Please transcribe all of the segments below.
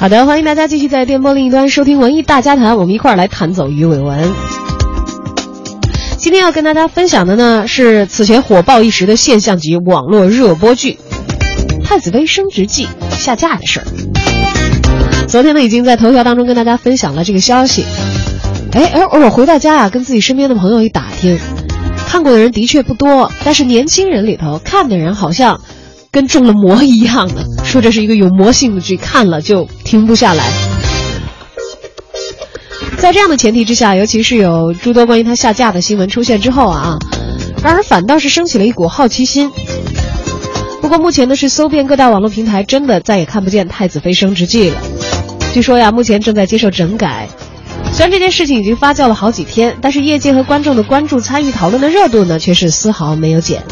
好的，欢迎大家继续在电波另一端收听文艺大家谈，我们一块儿来谈走鱼尾纹。今天要跟大家分享的呢是此前火爆一时的现象级网络热播剧《太子妃升职记》下架的事儿。昨天呢已经在头条当中跟大家分享了这个消息。哎，而我回到家呀，跟自己身边的朋友一打听，看过的人的确不多，但是年轻人里头看的人好像。跟中了魔一样的，说这是一个有魔性的剧，看了就停不下来。在这样的前提之下，尤其是有诸多关于它下架的新闻出现之后啊，让人反倒是升起了一股好奇心。不过目前呢是搜遍各大网络平台，真的再也看不见《太子妃升职记》了。据说呀，目前正在接受整改。虽然这件事情已经发酵了好几天，但是业界和观众的关注、参与讨论的热度呢，却是丝毫没有减。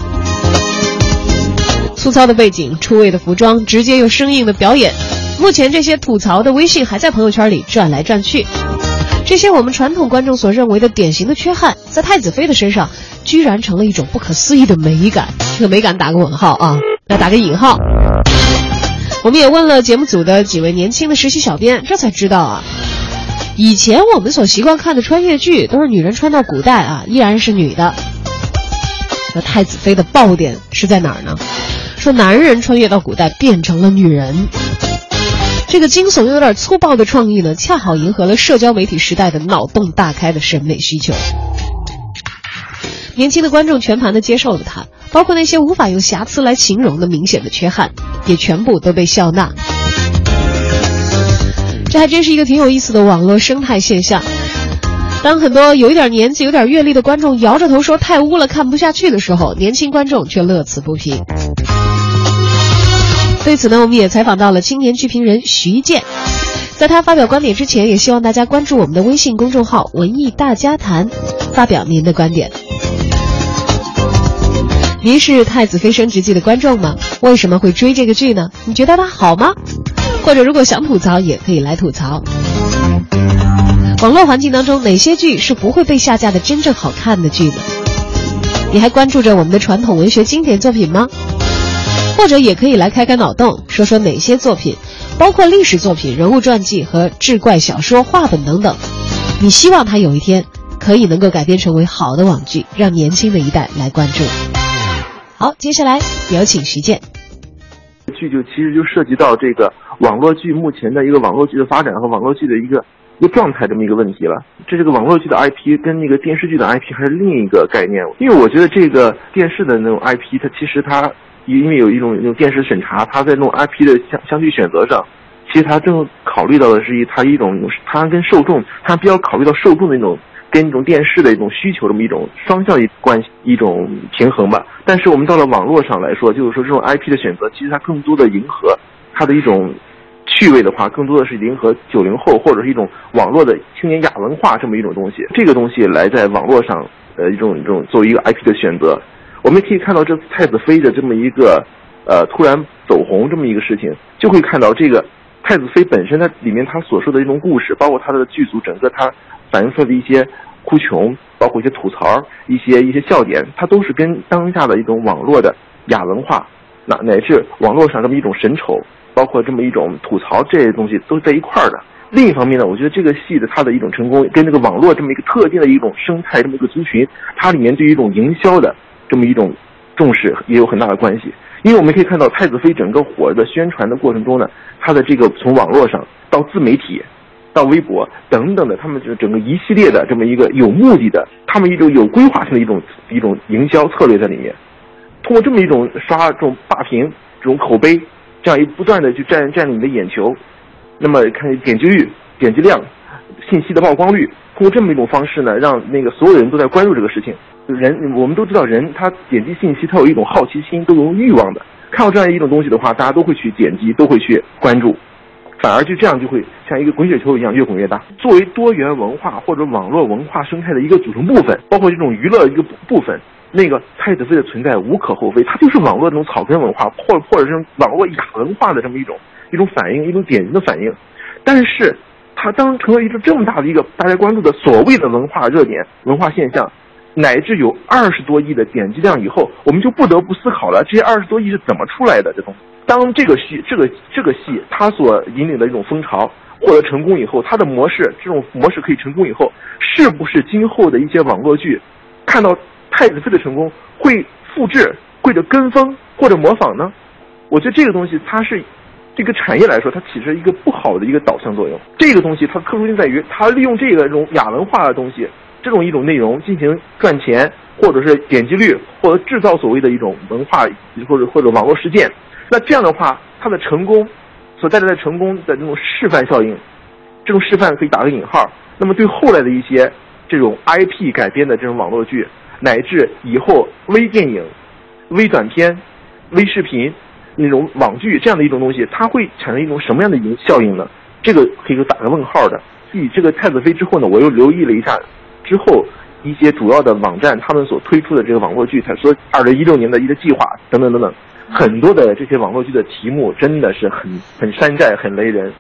粗糙的背景、出位的服装、直接又生硬的表演，目前这些吐槽的微信还在朋友圈里转来转去。这些我们传统观众所认为的典型的缺憾，在太子妃的身上，居然成了一种不可思议的美感。这个美感打个问号啊，要打个引号。我们也问了节目组的几位年轻的实习小编，这才知道啊，以前我们所习惯看的穿越剧，都是女人穿到古代啊，依然是女的。那太子妃的爆点是在哪儿呢？说男人穿越到古代变成了女人，这个惊悚又有点粗暴的创意呢，恰好迎合了社交媒体时代的脑洞大开的审美需求。年轻的观众全盘的接受了它，包括那些无法用瑕疵来形容的明显的缺憾，也全部都被笑纳。这还真是一个挺有意思的网络生态现象。当很多有一点年纪、有点阅历的观众摇着头说太污了、看不下去的时候，年轻观众却乐此不疲。对此呢，我们也采访到了青年剧评人徐健，在他发表观点之前，也希望大家关注我们的微信公众号“文艺大家谈”，发表您的观点。您是《太子妃升职记》的观众吗？为什么会追这个剧呢？你觉得它好吗？或者如果想吐槽，也可以来吐槽。网络环境当中，哪些剧是不会被下架的真正好看的剧呢？你还关注着我们的传统文学经典作品吗？或者也可以来开开脑洞，说说哪些作品，包括历史作品、人物传记和志怪小说、话本等等，你希望它有一天可以能够改编成为好的网剧，让年轻的一代来关注。好，接下来有请徐健。剧就其实就涉及到这个网络剧目前的一个网络剧的发展和网络剧的一个一个状态这么一个问题了。这是个网络剧的 IP 跟那个电视剧的 IP 还是另一个概念，因为我觉得这个电视的那种 IP 它其实它。因为有一种那种电视审查，它在那种 IP 的相相对选择上，其实它正考虑到的是一它一种它跟受众，它比较考虑到受众的一种跟一种电视的一种需求这么一种双向一关系一种平衡吧。但是我们到了网络上来说，就是说这种 IP 的选择，其实它更多的迎合它的一种趣味的话，更多的是迎合九零后或者是一种网络的青年亚文化这么一种东西。这个东西来在网络上，呃，一种一种作为一个 IP 的选择。我们可以看到这太子妃的这么一个，呃，突然走红这么一个事情，就会看到这个太子妃本身它里面它所说的一种故事，包括它的剧组整个它反映出来的一些哭穷，包括一些吐槽，一些一些笑点，它都是跟当下的一种网络的亚文化，乃乃至网络上这么一种神丑，包括这么一种吐槽这些东西都在一块儿的。另一方面呢，我觉得这个戏的它的一种成功，跟这个网络这么一个特定的一种生态这么一个族群，它里面对于一种营销的。这么一种重视也有很大的关系，因为我们可以看到太子妃整个火的宣传的过程中呢，它的这个从网络上到自媒体，到微博等等的，他们就整个一系列的这么一个有目的的，他们一种有规划性的一种一种营销策略在里面，通过这么一种刷这种霸屏、这种口碑，这样一不断的去占占领你的眼球，那么看点击率、点击量、信息的曝光率，通过这么一种方式呢，让那个所有人都在关注这个事情。人，我们都知道，人他点击信息，他有一种好奇心，都有欲望的。看到这样一种东西的话，大家都会去点击，都会去关注，反而就这样就会像一个滚雪球一样越滚越大。作为多元文化或者网络文化生态的一个组成部分，包括这种娱乐一个部分，那个太子妃的存在无可厚非，它就是网络这种草根文化，或或者是网络亚文化的这么一种一种反应，一种典型的反应。但是，它当成了一个这么大的一个大家关注的所谓的文化热点、文化现象。乃至有二十多亿的点击量以后，我们就不得不思考了：这些二十多亿是怎么出来的？这东西当这个戏这个这个戏它所引领的一种风潮获得成功以后，它的模式这种模式可以成功以后，是不是今后的一些网络剧看到太子妃的成功会复制或者跟风或者模仿呢？我觉得这个东西它是这个产业来说，它起着一个不好的一个导向作用。这个东西它的特殊性在于，它利用这个这种亚文化的东西，这种一种内容进行赚钱，或者是点击率，或者制造所谓的一种文化或者或者网络事件。那这样的话，它的成功所带来的成功的这种示范效应，这种示范可以打个引号。那么对后来的一些这种 IP 改编的这种网络剧，乃至以后微电影、微短片、微视频。那种网剧这样的一种东西，它会产生一种什么样的影效应呢？这个可以说打个问号的。继这个太子妃之后呢，我又留意了一下之后一些主要的网站他们所推出的这个网络剧，他说二零一六年的一个计划等等等等，很多的这些网络剧的题目真的是很很山寨、很雷人，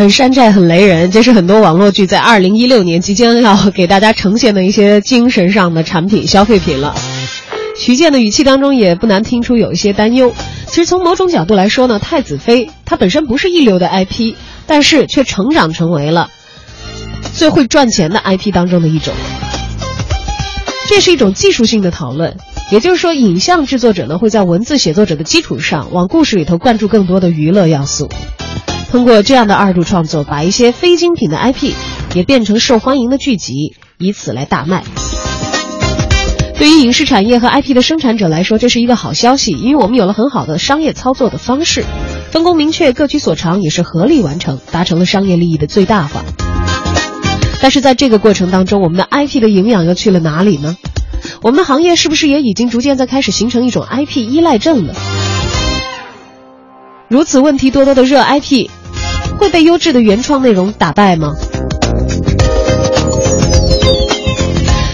很山寨、很雷人。这是很多网络剧在二零一六年即将要给大家呈现的一些精神上的产品、消费品了。徐健的语气当中也不难听出有一些担忧。其实从某种角度来说呢，太子妃它本身不是一流的 IP，但是却成长成为了最会赚钱的 IP 当中的一种。这是一种技术性的讨论，也就是说，影像制作者呢会在文字写作者的基础上，往故事里头灌注更多的娱乐要素。通过这样的二度创作，把一些非精品的 IP 也变成受欢迎的剧集，以此来大卖。对于影视产业和 IP 的生产者来说，这是一个好消息，因为我们有了很好的商业操作的方式，分工明确，各取所长，也是合力完成，达成了商业利益的最大化。但是在这个过程当中，我们的 IP 的营养又去了哪里呢？我们的行业是不是也已经逐渐在开始形成一种 IP 依赖症呢？如此问题多多的热 IP，会被优质的原创内容打败吗？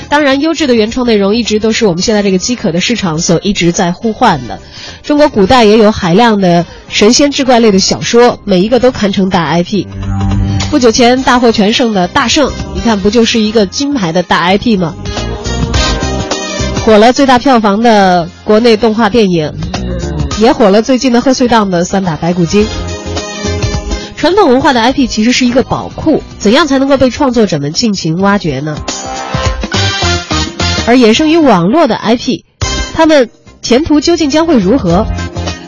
当然，优质的原创内容一直都是我们现在这个饥渴的市场所一直在呼唤的。中国古代也有海量的神仙志怪类的小说，每一个都堪称大 IP。不久前大获全胜的大圣，你看不就是一个金牌的大 IP 吗？火了最大票房的国内动画电影，也火了最近的贺岁档的三打白骨精。传统文化的 IP 其实是一个宝库，怎样才能够被创作者们尽情挖掘呢？而衍生于网络的 IP，他们前途究竟将会如何？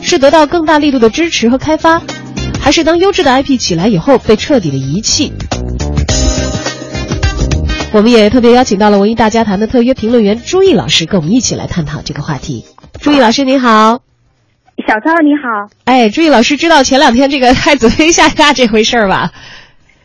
是得到更大力度的支持和开发，还是当优质的 IP 起来以后被彻底的遗弃？我们也特别邀请到了文艺大家谈的特约评论员朱毅老师，跟我们一起来探讨这个话题。朱毅老师您好，小超你好。哎，朱毅老师知道前两天这个太子妃下架这回事儿吧？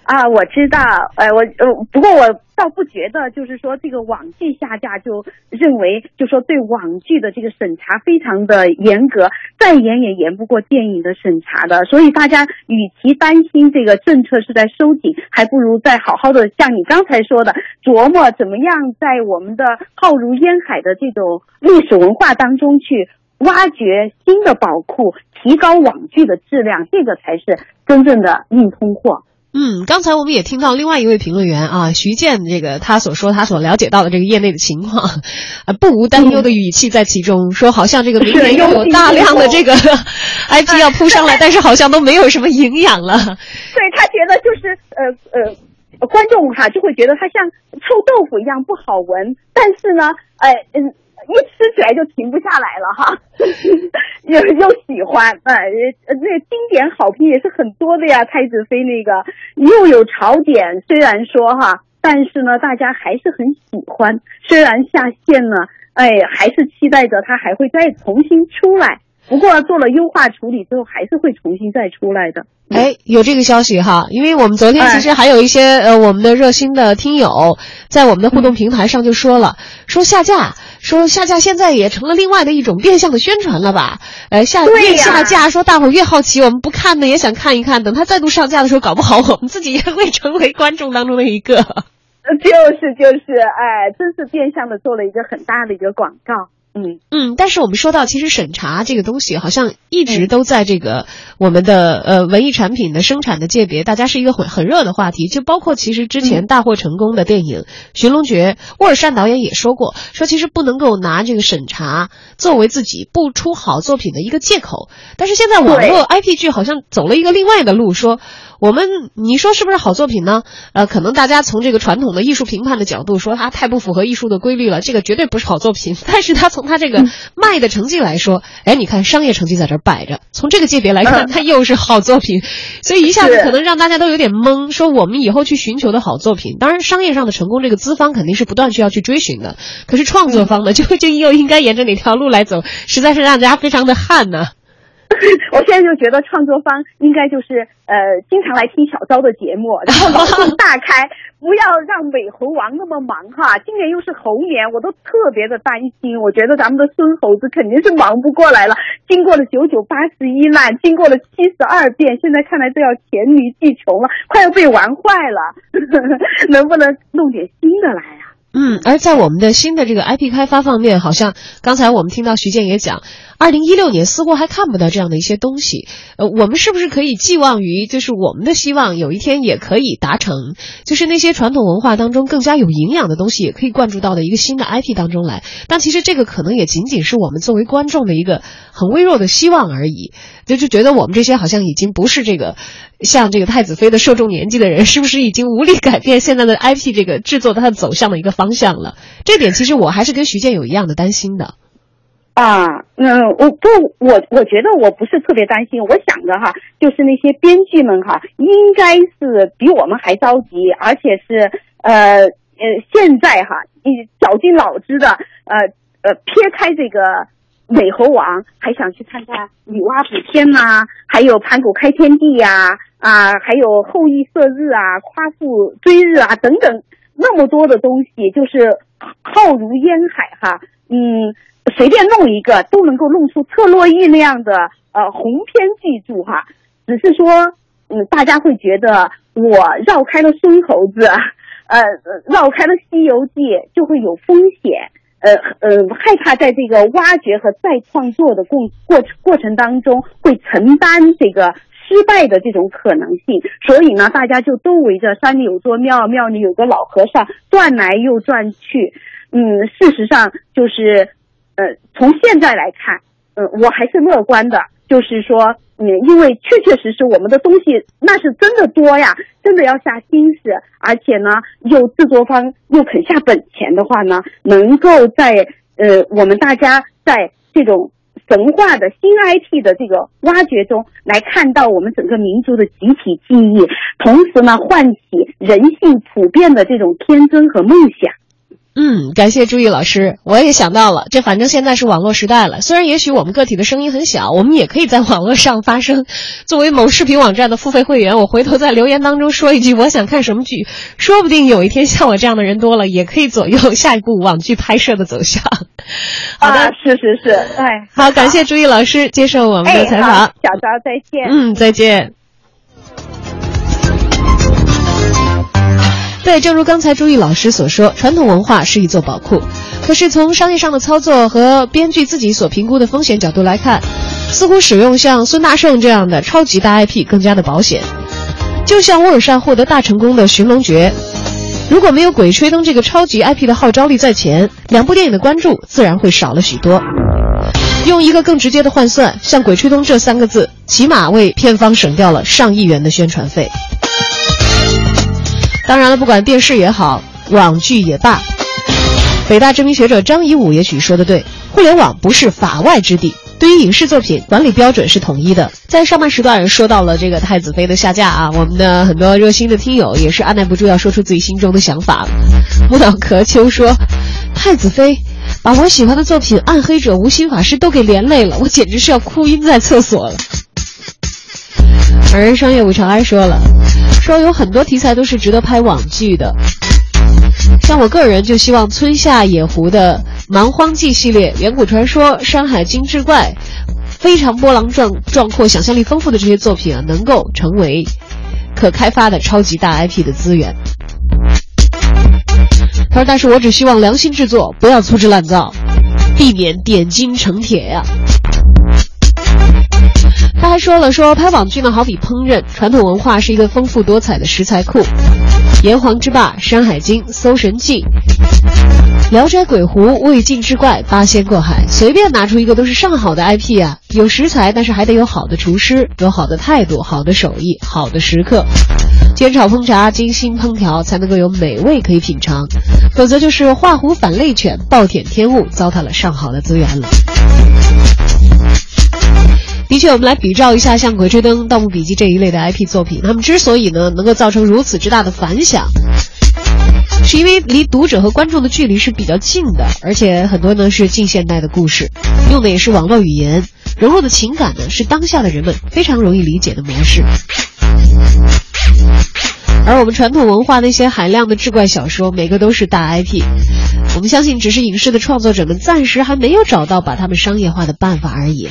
啊，我知道，呃，我呃，不过我倒不觉得，就是说这个网剧下架就认为，就说对网剧的这个审查非常的严格，再严也严不过电影的审查的。所以大家与其担心这个政策是在收紧，还不如再好好的像你刚才说的，琢磨怎么样在我们的浩如烟海的这种历史文化当中去挖掘新的宝库，提高网剧的质量，这个才是真正的硬通货。嗯，刚才我们也听到另外一位评论员啊，徐健这个他所说他所了解到的这个业内的情况，啊，不无担忧的语气在其中，说好像这个明年又有大量的这个 IP 要扑上来，但是好像都没有什么营养了。对他觉得就是呃呃，观众哈就会觉得他像臭豆腐一样不好闻，但是呢，哎嗯。一吃起来就停不下来了哈，又又喜欢，哎，那经典好评也是很多的呀。太子妃那个又有槽点，虽然说哈，但是呢，大家还是很喜欢。虽然下线了，哎，还是期待着他还会再重新出来。不过做了优化处理之后，还是会重新再出来的。哎，有这个消息哈，因为我们昨天其实还有一些呃，我们的热心的听友在我们的互动平台上就说了，说下架，说下架现在也成了另外的一种变相的宣传了吧？呃，下越下架，说大伙越好奇，我们不看呢也想看一看，等它再度上架的时候，搞不好我们自己也会成为观众当中的一个。就是就是，哎，真是变相的做了一个很大的一个广告。嗯嗯，但是我们说到，其实审查这个东西，好像一直都在这个我们的呃文艺产品的生产的界别，大家是一个很很热的话题。就包括其实之前大获成功的电影《寻龙诀》，沃尔善导演也说过，说其实不能够拿这个审查作为自己不出好作品的一个借口。但是现在网络 IP 剧好像走了一个另外的路，说。我们你说是不是好作品呢？呃，可能大家从这个传统的艺术评判的角度说，它太不符合艺术的规律了，这个绝对不是好作品。但是它从它这个卖的成绩来说，哎，你看商业成绩在这儿摆着，从这个界别来看，它又是好作品，所以一下子可能让大家都有点懵。说我们以后去寻求的好作品，当然商业上的成功，这个资方肯定是不断需要去追寻的。可是创作方呢，就就又应该沿着哪条路来走，实在是让大家非常的汗呢。我现在就觉得创作方应该就是呃，经常来听小昭的节目，然后脑洞大开，不要让美猴王那么忙哈。今年又是猴年，我都特别的担心。我觉得咱们的孙猴子肯定是忙不过来了。经过了九九八十一难，经过了七十二变，现在看来都要黔驴技穷了，快要被玩坏了。能不能弄点新的来啊？嗯，而在我们的新的这个 IP 开发方面，好像刚才我们听到徐健也讲。二零一六年似乎还看不到这样的一些东西，呃，我们是不是可以寄望于，就是我们的希望有一天也可以达成，就是那些传统文化当中更加有营养的东西也可以灌注到的一个新的 IP 当中来？但其实这个可能也仅仅是我们作为观众的一个很微弱的希望而已。就就觉得我们这些好像已经不是这个像这个太子妃的受众年纪的人，是不是已经无力改变现在的 IP 这个制作它的走向的一个方向了？这点其实我还是跟徐健有一样的担心的。啊，嗯，我不，我我觉得我不是特别担心，我想着哈，就是那些编剧们哈，应该是比我们还着急，而且是呃呃，现在哈，你绞尽脑汁的，呃呃，撇开这个美猴王，还想去看看女娲补天呐，还有盘古开天地呀，啊，还有后羿射日啊，夸父追日啊，等等，那么多的东西，就是浩如烟海哈，嗯。随便弄一个都能够弄出特洛伊那样的呃鸿篇巨著哈，只是说嗯大家会觉得我绕开了孙猴子，呃绕开了西游记就会有风险，呃呃害怕在这个挖掘和再创作的过过过程当中会承担这个失败的这种可能性，所以呢大家就都围着山里有座庙，庙里有个老和尚转来又转去，嗯事实上就是。呃，从现在来看，呃，我还是乐观的，就是说，嗯，因为确确实实我们的东西那是真的多呀，真的要下心思，而且呢，又制作方又肯下本钱的话呢，能够在呃我们大家在这种神话的新 IP 的这个挖掘中来看到我们整个民族的集体记忆，同时呢，唤起人性普遍的这种天真和梦想。嗯，感谢朱毅老师。我也想到了，这反正现在是网络时代了。虽然也许我们个体的声音很小，我们也可以在网络上发声。作为某视频网站的付费会员，我回头在留言当中说一句：我想看什么剧，说不定有一天像我这样的人多了，也可以左右下一部网剧拍摄的走向。好的，是是是，哎，好，感谢朱毅老师接受我们的采访。小昭，再见。嗯，再见。对，正如刚才朱毅老师所说，传统文化是一座宝库。可是从商业上的操作和编剧自己所评估的风险角度来看，似乎使用像孙大圣这样的超级大 IP 更加的保险。就像沃尔善获得大成功的《寻龙诀》，如果没有《鬼吹灯》这个超级 IP 的号召力在前，两部电影的关注自然会少了许多。用一个更直接的换算，像《鬼吹灯》这三个字，起码为片方省掉了上亿元的宣传费。当然了，不管电视也好，网剧也罢，北大知名学者张颐武也许说的对：互联网不是法外之地，对于影视作品管理标准是统一的。在上半时段说到了这个太子妃的下架啊，我们的很多热心的听友也是按耐不住要说出自己心中的想法。木脑壳秋说：“太子妃把我喜欢的作品《暗黑者》《无心法师》都给连累了，我简直是要哭晕在厕所了。”而商业五长安说了。说有很多题材都是值得拍网剧的，像我个人就希望村下野狐的《蛮荒记》系列、远古传说、山海经志怪，非常波澜壮壮阔、想象力丰富的这些作品啊，能够成为可开发的超级大 IP 的资源。他说：“但是我只希望良心制作，不要粗制滥造。”避免点金成铁呀。他还说了，说拍网剧呢，好比烹饪，传统文化是一个丰富多彩的食材库，《炎黄之霸》《山海经》《搜神记》《聊斋鬼狐》《魏晋之怪》《八仙过海》，随便拿出一个都是上好的 IP 啊！有食材，但是还得有好的厨师，有好的态度、好的手艺、好的食客，煎炒烹炸、精心烹调，才能够有美味可以品尝，否则就是画虎反类犬，暴殄天物，糟蹋了上好的资源了。的确，我们来比照一下像《鬼吹灯》《盗墓笔记》这一类的 IP 作品，他们之所以呢能够造成如此之大的反响，是因为离读者和观众的距离是比较近的，而且很多呢是近现代的故事，用的也是网络语言，融入的情感呢是当下的人们非常容易理解的模式。而我们传统文化那些海量的志怪小说，每个都是大 IP，我们相信只是影视的创作者们暂时还没有找到把它们商业化的办法而已。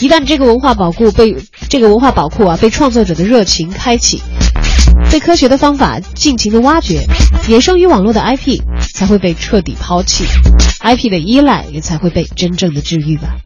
一旦这个文化宝库被这个文化宝库啊被创作者的热情开启，被科学的方法尽情的挖掘，衍生于网络的 IP 才会被彻底抛弃，IP 的依赖也才会被真正的治愈吧。